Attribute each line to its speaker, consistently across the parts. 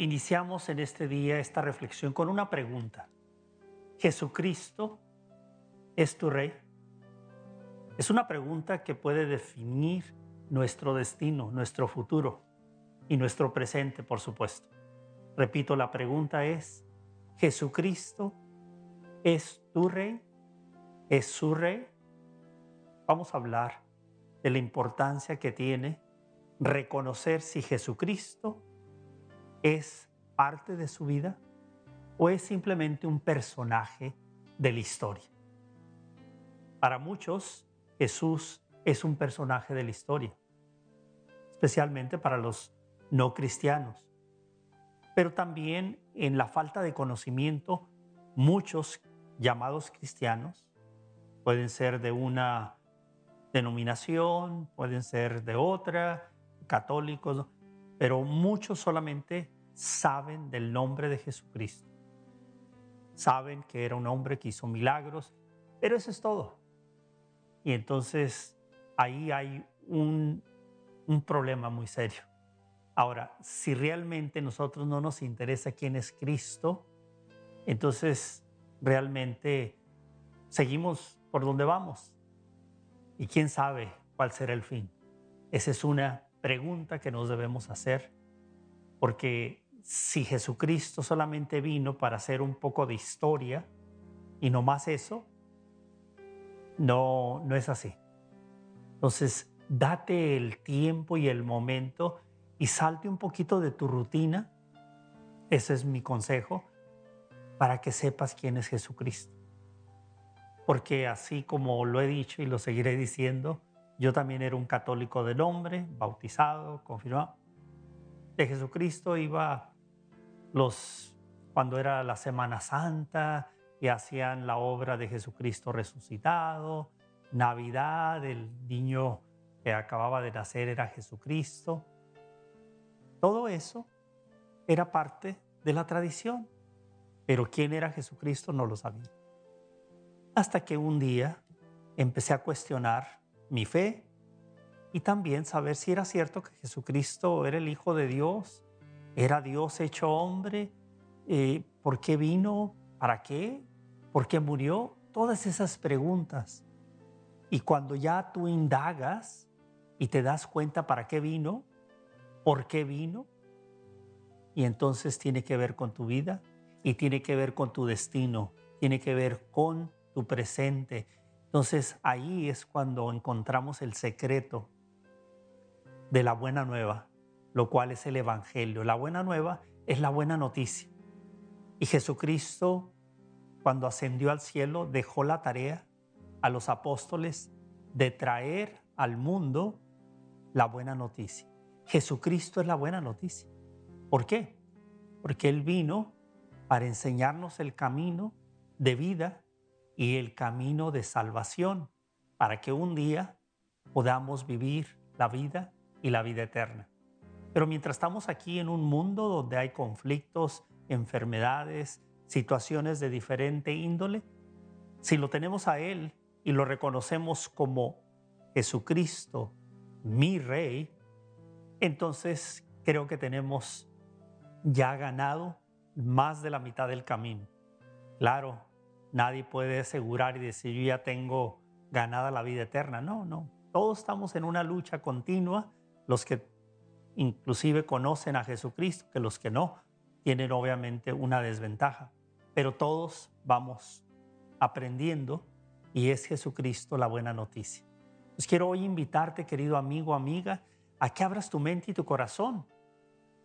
Speaker 1: Iniciamos en este día esta reflexión con una pregunta. ¿Jesucristo es tu rey? Es una pregunta que puede definir nuestro destino, nuestro futuro y nuestro presente, por supuesto. Repito, la pregunta es, ¿Jesucristo es tu rey? ¿Es su rey? Vamos a hablar de la importancia que tiene reconocer si Jesucristo es parte de su vida o es simplemente un personaje de la historia. Para muchos, Jesús es un personaje de la historia, especialmente para los no cristianos. Pero también en la falta de conocimiento, muchos llamados cristianos pueden ser de una denominación, pueden ser de otra, católicos, pero muchos solamente saben del nombre de Jesucristo. Saben que era un hombre que hizo milagros, pero eso es todo. Y entonces ahí hay un, un problema muy serio. Ahora, si realmente nosotros no nos interesa quién es Cristo, entonces realmente seguimos por donde vamos. Y quién sabe cuál será el fin. Esa es una pregunta que nos debemos hacer, porque si Jesucristo solamente vino para hacer un poco de historia y no más eso, no, no es así. Entonces, date el tiempo y el momento y salte un poquito de tu rutina. Ese es mi consejo para que sepas quién es Jesucristo. Porque así como lo he dicho y lo seguiré diciendo, yo también era un católico de nombre, bautizado, confirmado. De Jesucristo iba los cuando era la Semana Santa y hacían la obra de Jesucristo resucitado, Navidad, el niño que acababa de nacer era Jesucristo. Todo eso era parte de la tradición, pero quién era Jesucristo no lo sabía. Hasta que un día empecé a cuestionar mi fe y también saber si era cierto que Jesucristo era el Hijo de Dios, era Dios hecho hombre, eh, por qué vino, para qué, por qué murió, todas esas preguntas. Y cuando ya tú indagas y te das cuenta para qué vino, por qué vino. Y entonces tiene que ver con tu vida y tiene que ver con tu destino, tiene que ver con tu presente. Entonces ahí es cuando encontramos el secreto de la buena nueva, lo cual es el Evangelio. La buena nueva es la buena noticia. Y Jesucristo, cuando ascendió al cielo, dejó la tarea a los apóstoles de traer al mundo la buena noticia. Jesucristo es la buena noticia. ¿Por qué? Porque Él vino para enseñarnos el camino de vida y el camino de salvación, para que un día podamos vivir la vida y la vida eterna. Pero mientras estamos aquí en un mundo donde hay conflictos, enfermedades, situaciones de diferente índole, si lo tenemos a Él y lo reconocemos como Jesucristo, mi Rey, entonces creo que tenemos ya ganado más de la mitad del camino. Claro, nadie puede asegurar y decir yo ya tengo ganada la vida eterna. No, no. Todos estamos en una lucha continua. Los que inclusive conocen a Jesucristo, que los que no, tienen obviamente una desventaja. Pero todos vamos aprendiendo y es Jesucristo la buena noticia. Pues quiero hoy invitarte, querido amigo, amiga, a que abras tu mente y tu corazón.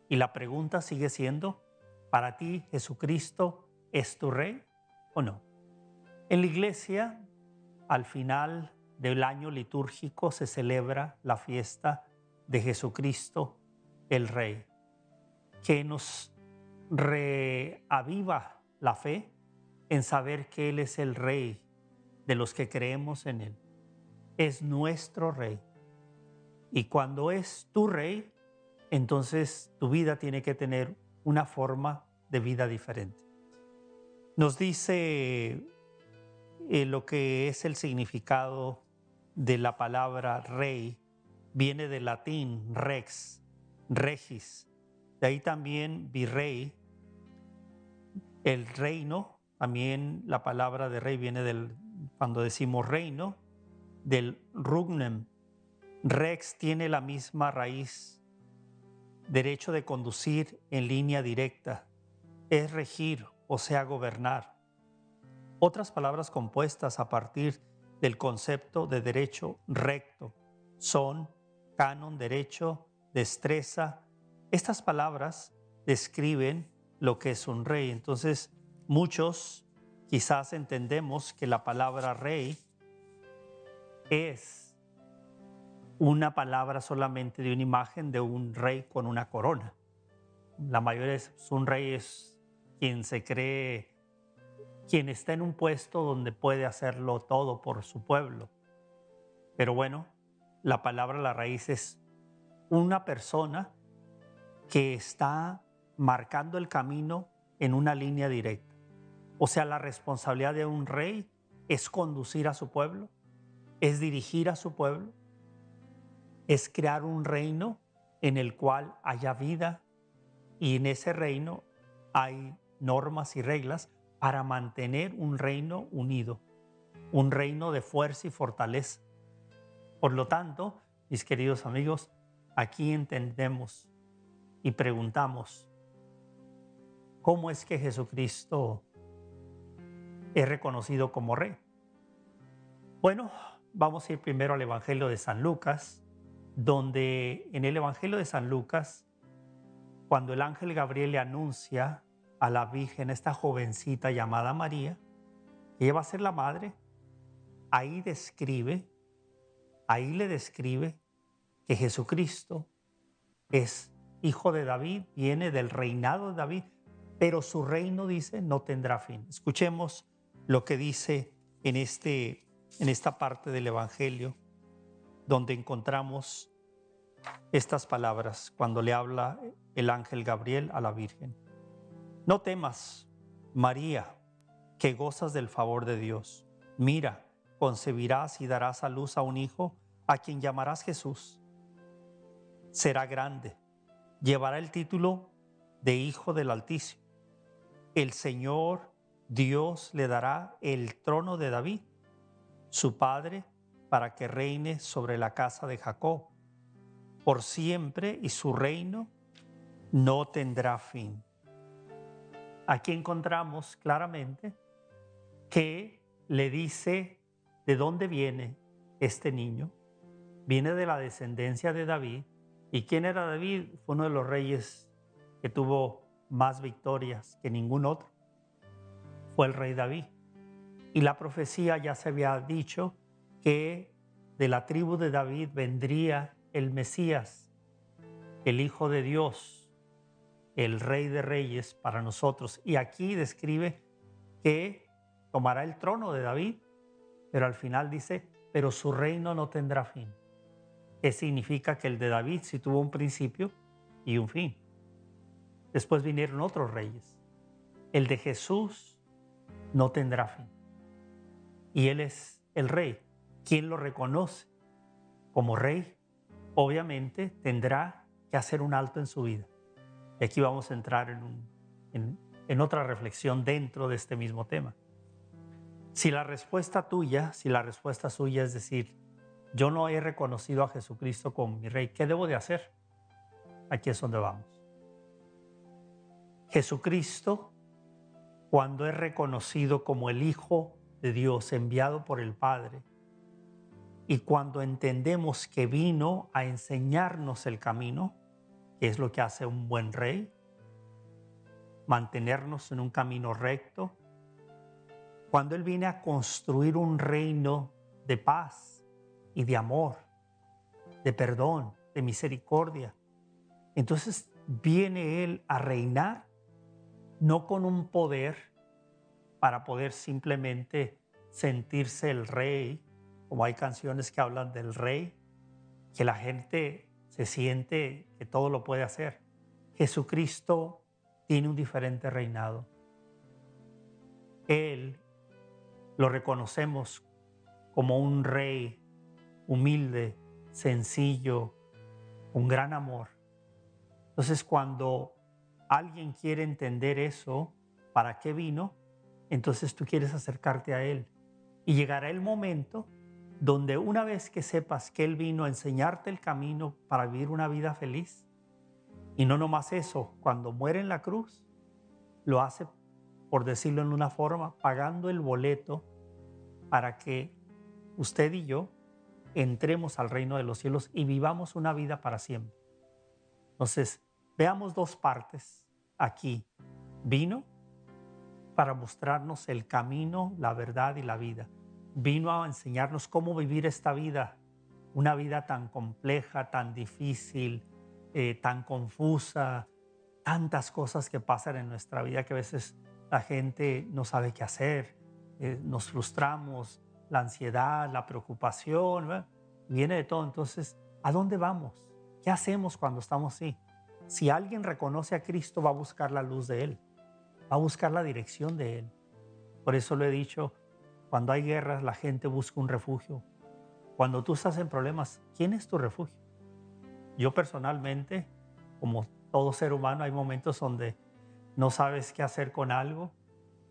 Speaker 1: Y la pregunta sigue siendo, ¿para ti Jesucristo es tu rey o no? En la iglesia, al final del año litúrgico, se celebra la fiesta de Jesucristo, el Rey, que nos reaviva la fe en saber que Él es el Rey de los que creemos en Él. Es nuestro Rey. Y cuando es tu rey, entonces tu vida tiene que tener una forma de vida diferente. Nos dice eh, lo que es el significado de la palabra rey, viene del latín rex, regis, De ahí también virrey, el reino, también la palabra de rey viene del, cuando decimos reino, del rugnem. Rex tiene la misma raíz, derecho de conducir en línea directa, es regir, o sea, gobernar. Otras palabras compuestas a partir del concepto de derecho recto son canon, derecho, destreza. Estas palabras describen lo que es un rey. Entonces, muchos quizás entendemos que la palabra rey es una palabra solamente de una imagen de un rey con una corona. La mayoría es un rey es quien se cree, quien está en un puesto donde puede hacerlo todo por su pueblo. Pero bueno, la palabra, la raíz es una persona que está marcando el camino en una línea directa. O sea, la responsabilidad de un rey es conducir a su pueblo, es dirigir a su pueblo, es crear un reino en el cual haya vida y en ese reino hay normas y reglas para mantener un reino unido, un reino de fuerza y fortaleza. Por lo tanto, mis queridos amigos, aquí entendemos y preguntamos, ¿cómo es que Jesucristo es reconocido como rey? Bueno, vamos a ir primero al Evangelio de San Lucas, donde en el Evangelio de San Lucas, cuando el ángel Gabriel le anuncia a la Virgen, esta jovencita llamada María, ella va a ser la madre, ahí describe, ahí le describe que Jesucristo es hijo de David, viene del reinado de David, pero su reino, dice, no tendrá fin. Escuchemos lo que dice en, este, en esta parte del Evangelio donde encontramos estas palabras cuando le habla el ángel Gabriel a la Virgen. No temas, María, que gozas del favor de Dios. Mira, concebirás y darás a luz a un hijo a quien llamarás Jesús. Será grande, llevará el título de Hijo del Altísimo. El Señor Dios le dará el trono de David, su padre, para que reine sobre la casa de Jacob por siempre y su reino no tendrá fin. Aquí encontramos claramente que le dice de dónde viene este niño. Viene de la descendencia de David. ¿Y quién era David? Fue uno de los reyes que tuvo más victorias que ningún otro. Fue el rey David. Y la profecía ya se había dicho que de la tribu de David vendría el Mesías, el Hijo de Dios, el Rey de Reyes para nosotros. Y aquí describe que tomará el trono de David, pero al final dice, pero su reino no tendrá fin. ¿Qué significa que el de David sí tuvo un principio y un fin? Después vinieron otros reyes. El de Jesús no tendrá fin. Y Él es el rey. ¿Quién lo reconoce como rey? Obviamente tendrá que hacer un alto en su vida. Y aquí vamos a entrar en, en otra reflexión dentro de este mismo tema. Si la respuesta tuya, si la respuesta suya es decir, yo no he reconocido a Jesucristo como mi rey, ¿qué debo de hacer? Aquí es donde vamos. Jesucristo, cuando es reconocido como el Hijo de Dios enviado por el Padre, y cuando entendemos que vino a enseñarnos el camino, que es lo que hace un buen rey, mantenernos en un camino recto, cuando Él viene a construir un reino de paz y de amor, de perdón, de misericordia, entonces viene Él a reinar no con un poder para poder simplemente sentirse el rey como hay canciones que hablan del rey, que la gente se siente que todo lo puede hacer. Jesucristo tiene un diferente reinado. Él lo reconocemos como un rey humilde, sencillo, un gran amor. Entonces cuando alguien quiere entender eso, para qué vino, entonces tú quieres acercarte a Él. Y llegará el momento donde una vez que sepas que Él vino a enseñarte el camino para vivir una vida feliz, y no nomás eso, cuando muere en la cruz, lo hace, por decirlo en una forma, pagando el boleto para que usted y yo entremos al reino de los cielos y vivamos una vida para siempre. Entonces, veamos dos partes aquí. Vino para mostrarnos el camino, la verdad y la vida. Vino a enseñarnos cómo vivir esta vida, una vida tan compleja, tan difícil, eh, tan confusa, tantas cosas que pasan en nuestra vida que a veces la gente no sabe qué hacer, eh, nos frustramos, la ansiedad, la preocupación, viene de todo. Entonces, ¿a dónde vamos? ¿Qué hacemos cuando estamos así? Si alguien reconoce a Cristo, va a buscar la luz de Él, va a buscar la dirección de Él. Por eso lo he dicho, cuando hay guerras, la gente busca un refugio. Cuando tú estás en problemas, ¿quién es tu refugio? Yo personalmente, como todo ser humano, hay momentos donde no sabes qué hacer con algo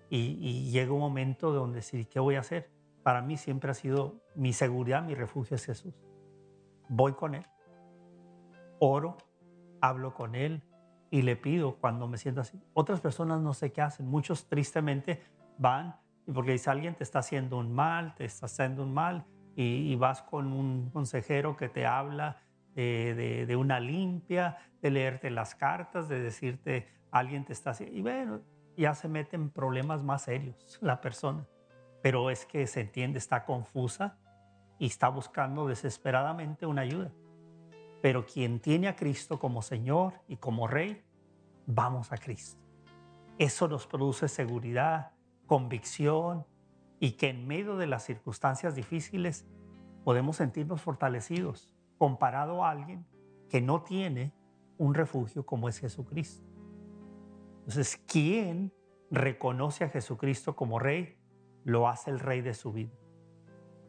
Speaker 1: y, y llega un momento donde sí, ¿qué voy a hacer? para mí siempre ha sido mi seguridad, mi refugio es Jesús. Voy con Él, oro, hablo con Él y le pido cuando me siento así. Otras personas no sé qué hacen, muchos tristemente van porque dice alguien te está haciendo un mal, te está haciendo un mal y, vas con un consejero que te habla de, de, una limpia, de leerte las cartas, de decirte alguien te está haciendo. Y bueno, ya se meten problemas más serios la persona pero es que se entiende, está confusa y está buscando desesperadamente una ayuda. Pero quien tiene a Cristo como Señor y como Rey, vamos a Cristo. Eso nos produce seguridad, convicción y que en medio de las circunstancias difíciles podemos sentirnos fortalecidos comparado a alguien que no tiene un refugio como es Jesucristo. Entonces, ¿quién reconoce a Jesucristo como Rey? lo hace el rey de su vida.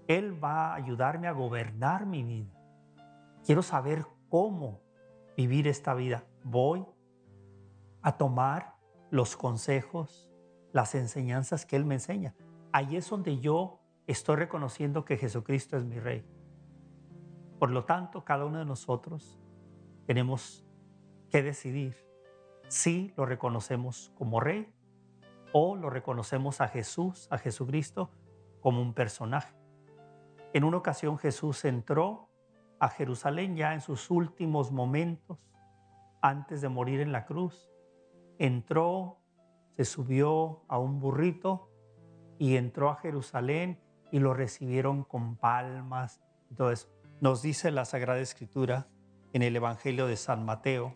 Speaker 1: Él va a ayudarme a gobernar mi vida. Quiero saber cómo vivir esta vida. Voy a tomar los consejos, las enseñanzas que Él me enseña. Ahí es donde yo estoy reconociendo que Jesucristo es mi Rey. Por lo tanto, cada uno de nosotros tenemos que decidir si lo reconocemos como Rey o lo reconocemos a Jesús, a Jesucristo, como un personaje. En una ocasión Jesús entró a Jerusalén ya en sus últimos momentos, antes de morir en la cruz. Entró, se subió a un burrito y entró a Jerusalén y lo recibieron con palmas. Entonces, nos dice la Sagrada Escritura en el Evangelio de San Mateo,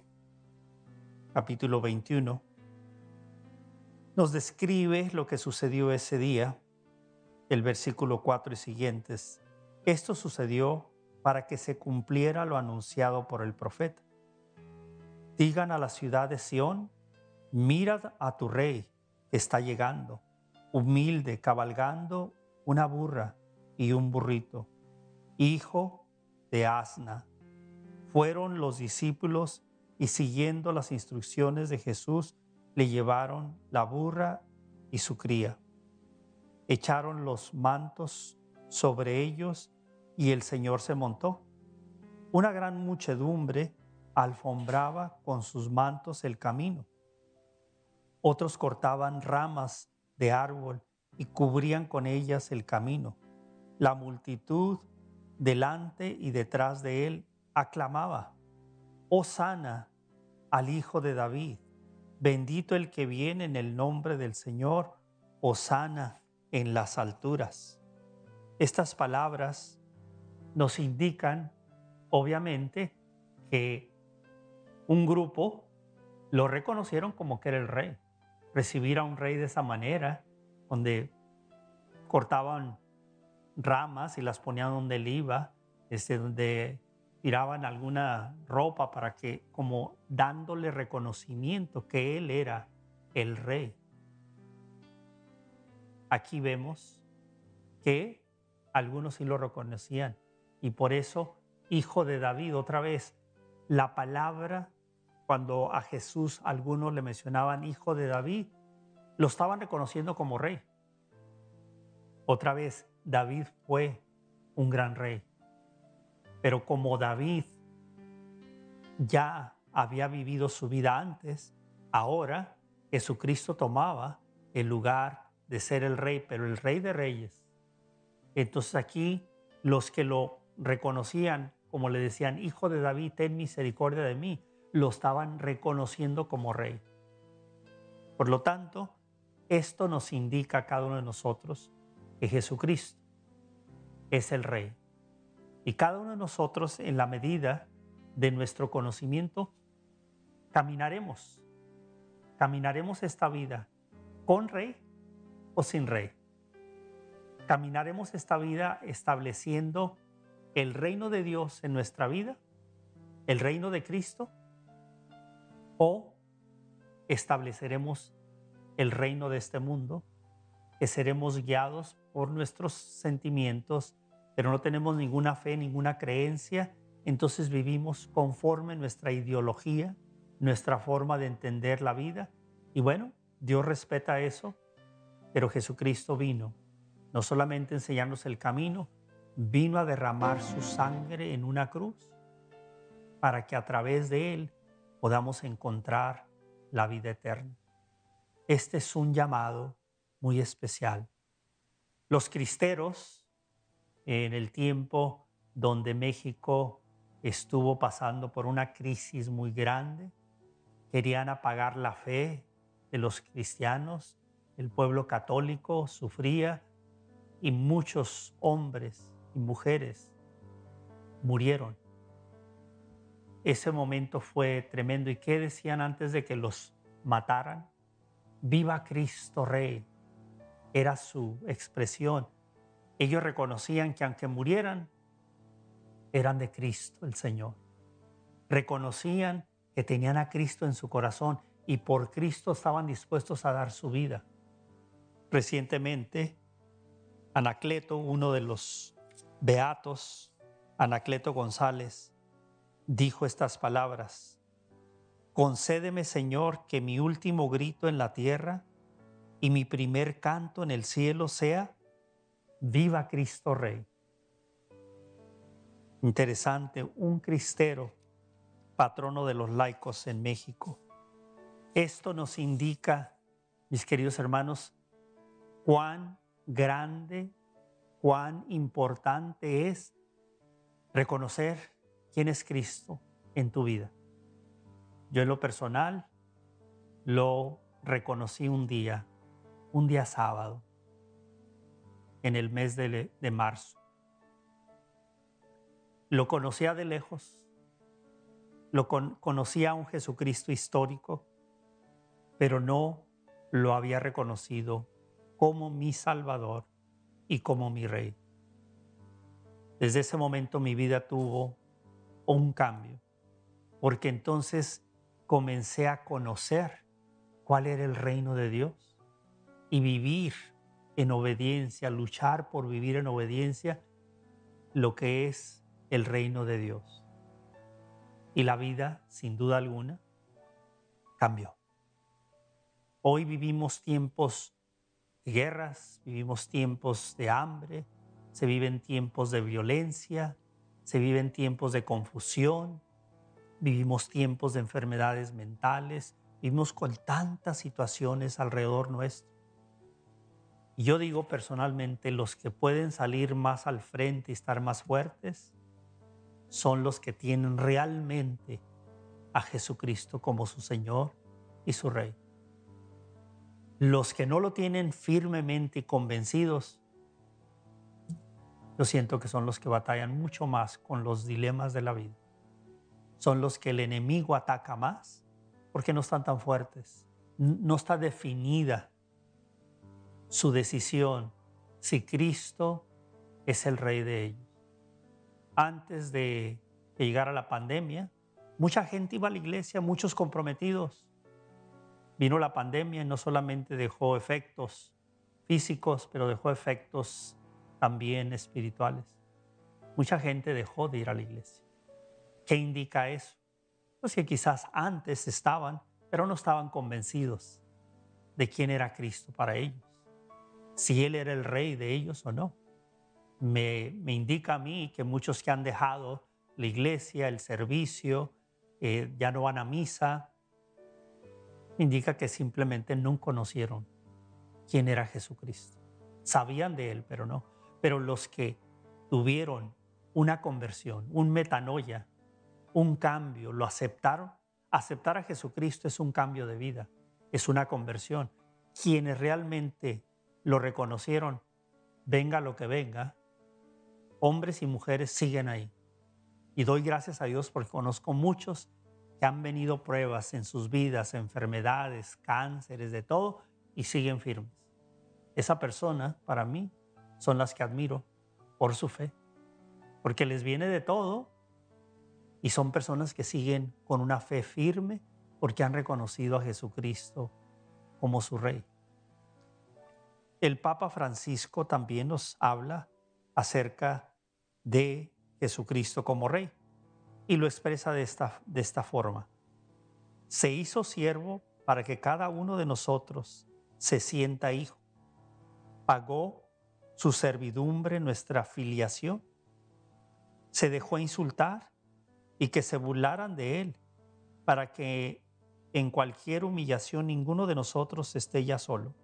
Speaker 1: capítulo 21, nos describe lo que sucedió ese día, el versículo 4 y siguientes. Esto sucedió para que se cumpliera lo anunciado por el profeta. Digan a la ciudad de Sión, mirad a tu rey que está llegando, humilde, cabalgando una burra y un burrito, hijo de asna. Fueron los discípulos y siguiendo las instrucciones de Jesús, le llevaron la burra y su cría. Echaron los mantos sobre ellos y el Señor se montó. Una gran muchedumbre alfombraba con sus mantos el camino. Otros cortaban ramas de árbol y cubrían con ellas el camino. La multitud delante y detrás de él aclamaba, sana al Hijo de David Bendito el que viene en el nombre del Señor, Osana en las alturas. Estas palabras nos indican, obviamente, que un grupo lo reconocieron como que era el rey. Recibir a un rey de esa manera, donde cortaban ramas y las ponían donde él iba, este, donde tiraban alguna ropa para que, como dándole reconocimiento que él era el rey. Aquí vemos que algunos sí lo reconocían y por eso, hijo de David, otra vez, la palabra cuando a Jesús algunos le mencionaban hijo de David, lo estaban reconociendo como rey. Otra vez, David fue un gran rey. Pero como David ya había vivido su vida antes, ahora Jesucristo tomaba el lugar de ser el rey, pero el rey de reyes. Entonces aquí los que lo reconocían, como le decían, hijo de David, ten misericordia de mí, lo estaban reconociendo como rey. Por lo tanto, esto nos indica a cada uno de nosotros que Jesucristo es el rey. Y cada uno de nosotros, en la medida de nuestro conocimiento, caminaremos, caminaremos esta vida con rey o sin rey. Caminaremos esta vida estableciendo el reino de Dios en nuestra vida, el reino de Cristo, o estableceremos el reino de este mundo, que seremos guiados por nuestros sentimientos, pero no tenemos ninguna fe, ninguna creencia, entonces vivimos conforme nuestra ideología, nuestra forma de entender la vida. Y bueno, Dios respeta eso, pero Jesucristo vino no solamente a enseñarnos el camino, vino a derramar su sangre en una cruz para que a través de él podamos encontrar la vida eterna. Este es un llamado muy especial. Los cristeros, en el tiempo donde México estuvo pasando por una crisis muy grande, querían apagar la fe de los cristianos, el pueblo católico sufría y muchos hombres y mujeres murieron. Ese momento fue tremendo. ¿Y qué decían antes de que los mataran? Viva Cristo Rey. Era su expresión. Ellos reconocían que aunque murieran, eran de Cristo el Señor. Reconocían que tenían a Cristo en su corazón y por Cristo estaban dispuestos a dar su vida. Recientemente, Anacleto, uno de los beatos, Anacleto González, dijo estas palabras, Concédeme, Señor, que mi último grito en la tierra y mi primer canto en el cielo sea, Viva Cristo Rey. Interesante, un cristero, patrono de los laicos en México. Esto nos indica, mis queridos hermanos, cuán grande, cuán importante es reconocer quién es Cristo en tu vida. Yo en lo personal lo reconocí un día, un día sábado, en el mes de, marzo. Lo conocía de lejos, lo conocía a un Jesucristo histórico, pero no lo había reconocido como mi Salvador y como mi Rey. Desde ese momento mi vida tuvo un cambio, porque entonces comencé a conocer cuál era el reino de Dios y vivir en obediencia, luchar por vivir en obediencia lo que es el reino de Dios. Y la vida, sin duda alguna, cambió. Hoy vivimos tiempos de guerras, vivimos tiempos de hambre, se viven tiempos de violencia, se viven tiempos de confusión, vivimos tiempos de enfermedades mentales, vivimos con tantas situaciones alrededor nuestro. Y yo digo personalmente, los que pueden salir más al frente y estar más fuertes son los que tienen realmente a Jesucristo como su Señor y su Rey. Los que no lo tienen firmemente convencidos, yo siento que son los que batallan mucho más con los dilemas de la vida son los que el enemigo ataca más porque no están tan fuertes. No está definida su decisión si Cristo es el rey de ellos. Antes de que llegara la pandemia, mucha gente iba a la iglesia, muchos comprometidos. Vino la pandemia y no solamente dejó efectos físicos, pero dejó efectos también espirituales. Mucha gente dejó de ir a la iglesia. ¿Qué indica eso? Los que quizás antes estaban, pero no estaban convencidos de quién era Cristo para ellos, si Él era el rey de ellos o no. Me, me indica a mí que muchos que han dejado la iglesia, el servicio, eh, ya no van a misa, indica que simplemente no conocieron quién era Jesucristo. Sabían de Él, pero no. Pero los que tuvieron una conversión, un metanoia, un cambio, lo aceptaron. Aceptar a Jesucristo es un cambio de vida, es una conversión. Quienes realmente lo reconocieron, venga lo que venga, hombres y mujeres siguen ahí. Y doy gracias a Dios porque conozco muchos que han venido pruebas en sus vidas, enfermedades, cánceres, de todo, y siguen firmes. Esa persona, para mí, son las que admiro por su fe, porque les viene de todo y son personas que siguen con una fe firme porque han reconocido a Jesucristo como su rey. El Papa Francisco también nos habla acerca de Jesucristo como rey y lo expresa de esta, de esta forma. Se hizo siervo para que cada uno de nosotros se sienta hijo. Pagó su servidumbre, nuestra filiación. Se dejó insultar y que se burlaran de él para que en cualquier humillación ninguno de nosotros esté ya solo.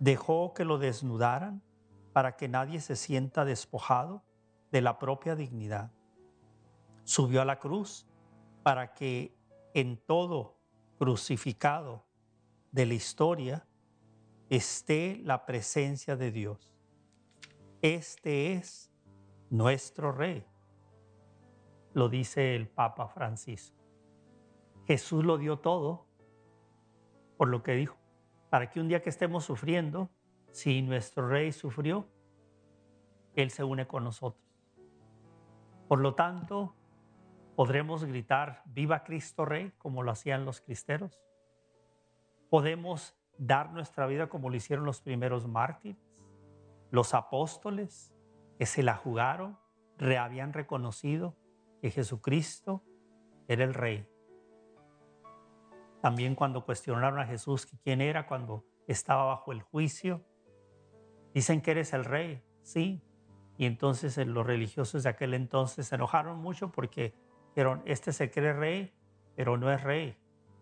Speaker 1: Dejó que lo desnudaran para que nadie se sienta despojado de la propia dignidad. Subió a la cruz para que en todo crucificado de la historia esté la presencia de Dios. Este es nuestro Rey lo dice el Papa Francisco. Jesús lo dio todo por lo que dijo, para que un día que estemos sufriendo, si nuestro rey sufrió, Él se une con nosotros. Por lo tanto, podremos gritar, viva Cristo Rey, como lo hacían los cristeros. Podemos dar nuestra vida como lo hicieron los primeros mártires, los apóstoles que se la jugaron, habían reconocido que Jesucristo era el rey. También cuando cuestionaron a Jesús quién era cuando estaba bajo el juicio, dicen que eres el rey, sí. Y entonces eh, los religiosos de aquel entonces se enojaron mucho porque dijeron, este se cree rey, pero no es rey.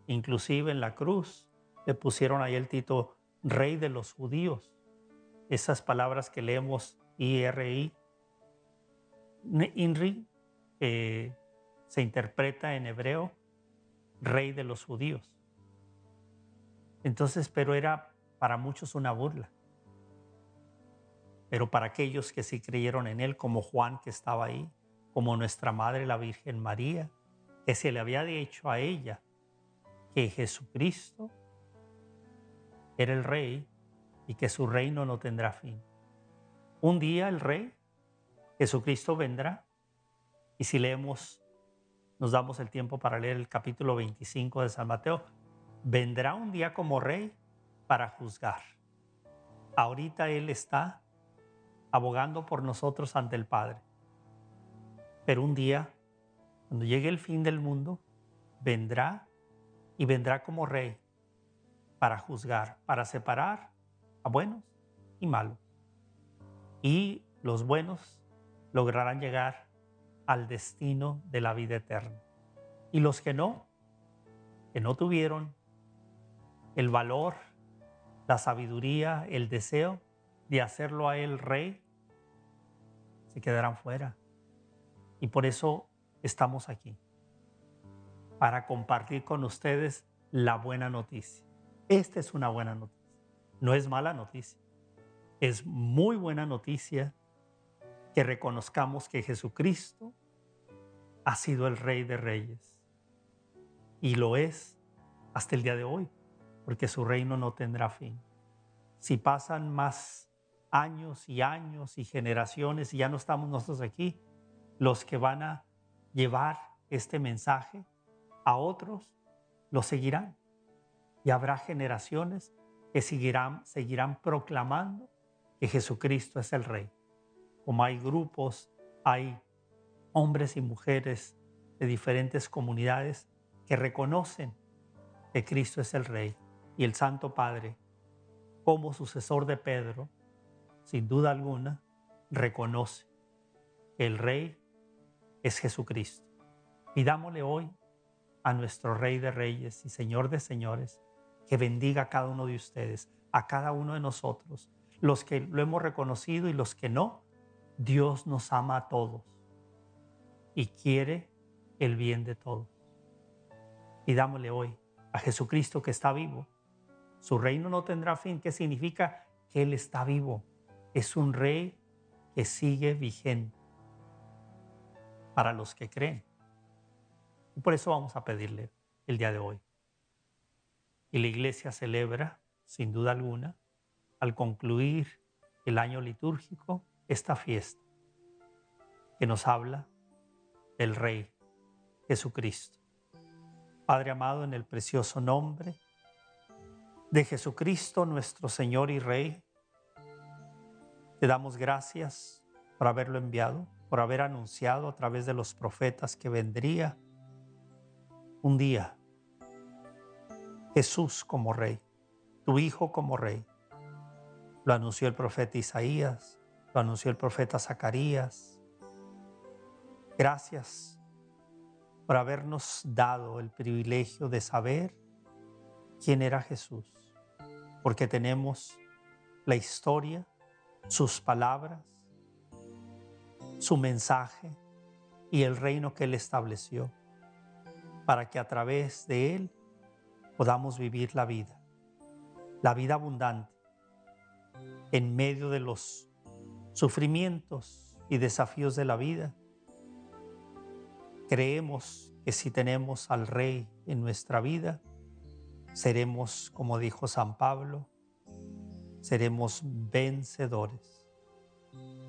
Speaker 1: Inclusive en la cruz le pusieron ahí el título rey de los judíos. Esas palabras que leemos IRI, INRI, se interpreta en hebreo rey de los judíos. Entonces, pero era para muchos una burla. Pero para aquellos que sí creyeron en él, como Juan que estaba ahí, como nuestra Madre la Virgen María, que se le había dicho a ella que Jesucristo era el rey y que su reino no tendrá fin. Un día el rey, Jesucristo vendrá y si leemos, nos damos el tiempo para leer el capítulo 25 de San Mateo, vendrá un día como rey para juzgar. Ahorita Él está abogando por nosotros ante el Padre. Pero un día, cuando llegue el fin del mundo, vendrá y vendrá como rey para juzgar, para separar a buenos y malos. Y los buenos lograrán llegar al destino de la vida eterna. Y los que no, que no tuvieron el valor, la sabiduría, el deseo de hacerlo a Él rey, se quedarán fuera. Y por eso estamos aquí, para compartir con ustedes la buena noticia. Esta es una buena noticia, no es mala noticia, es muy buena noticia que reconozcamos que Jesucristo ha sido el rey de reyes. Y lo es hasta el día de hoy, porque su reino no tendrá fin. Si pasan más años y años y generaciones y ya no estamos nosotros aquí, los que van a llevar este mensaje a otros lo seguirán. Y habrá generaciones que seguirán, seguirán proclamando que Jesucristo es el Rey. Como hay grupos, hay hombres y mujeres de diferentes comunidades que reconocen que Cristo es el Rey y el Santo Padre, como sucesor de Pedro, sin duda alguna, reconoce que el Rey es Jesucristo. Pidámosle hoy a nuestro Rey de Reyes y Señor de Señores que bendiga a cada uno de ustedes, a cada uno de nosotros, los que lo hemos reconocido y los que no. Dios nos ama a todos y quiere el bien de todos. Pidámosle hoy a Jesucristo que está vivo. Su reino no tendrá fin. ¿Qué significa? Que Él está vivo. Es un rey que sigue vigente para los que creen. Y por eso vamos a pedirle el día de hoy. Y la iglesia celebra, sin duda alguna, al concluir el año litúrgico, esta fiesta que nos habla del Rey Jesucristo. Padre amado, en el precioso nombre de Jesucristo, nuestro Señor y Rey, te damos gracias por haberlo enviado, por haber anunciado a través de los profetas que vendría un día Jesús como Rey, tu Hijo como Rey. Lo anunció el profeta Isaías, lo anunció el profeta Zacarías. Gracias por habernos dado el privilegio de saber quién era Jesús, porque tenemos la historia, sus palabras, su mensaje y el reino que Él estableció, para que a través de Él podamos vivir la vida, la vida abundante, en medio de los sufrimientos y desafíos de la vida Creemos que si tenemos al Rey en nuestra vida, seremos, como dijo San Pablo, seremos vencedores.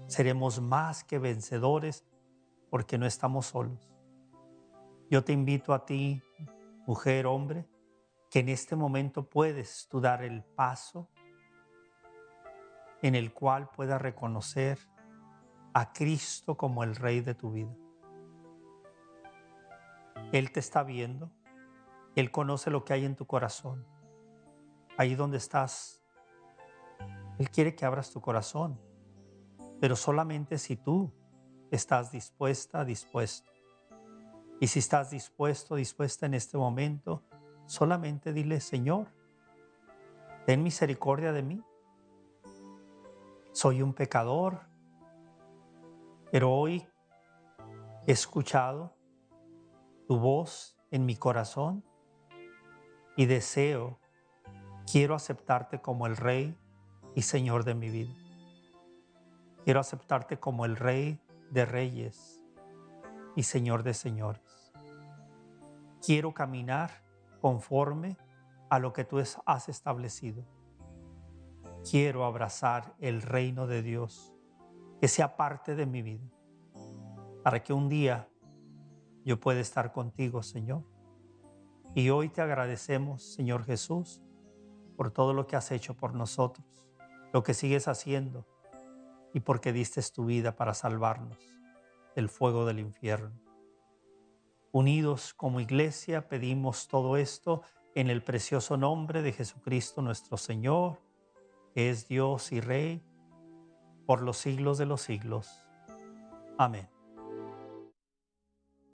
Speaker 1: Seremos más que vencedores porque no estamos solos. Yo te invito a ti, mujer, hombre, que en este momento puedes tú dar el paso en el cual puedas reconocer a Cristo como el Rey de tu vida. Él te está viendo. Él conoce lo que hay en tu corazón. Ahí donde estás. Él quiere que abras tu corazón. Pero solamente si tú estás dispuesta, dispuesto. Y si estás dispuesto, dispuesta en este momento, solamente dile, Señor, ten misericordia de mí. Soy un pecador, pero hoy he escuchado tu voz en mi corazón y deseo, quiero aceptarte como el Rey y Señor de mi vida. Quiero aceptarte como el Rey de Reyes y Señor de Señores. Quiero caminar conforme a lo que tú has establecido. Quiero abrazar el reino de Dios, que sea parte de mi vida, para que un día yo pueda estar contigo, Señor. Y hoy te agradecemos, Señor Jesús, por todo lo que has hecho por nosotros, lo que sigues haciendo y porque diste tu vida para salvarnos del fuego del infierno. Unidos como iglesia pedimos todo esto en el precioso nombre de Jesucristo nuestro Señor, que es Dios y Rey por los siglos de los siglos. Amén.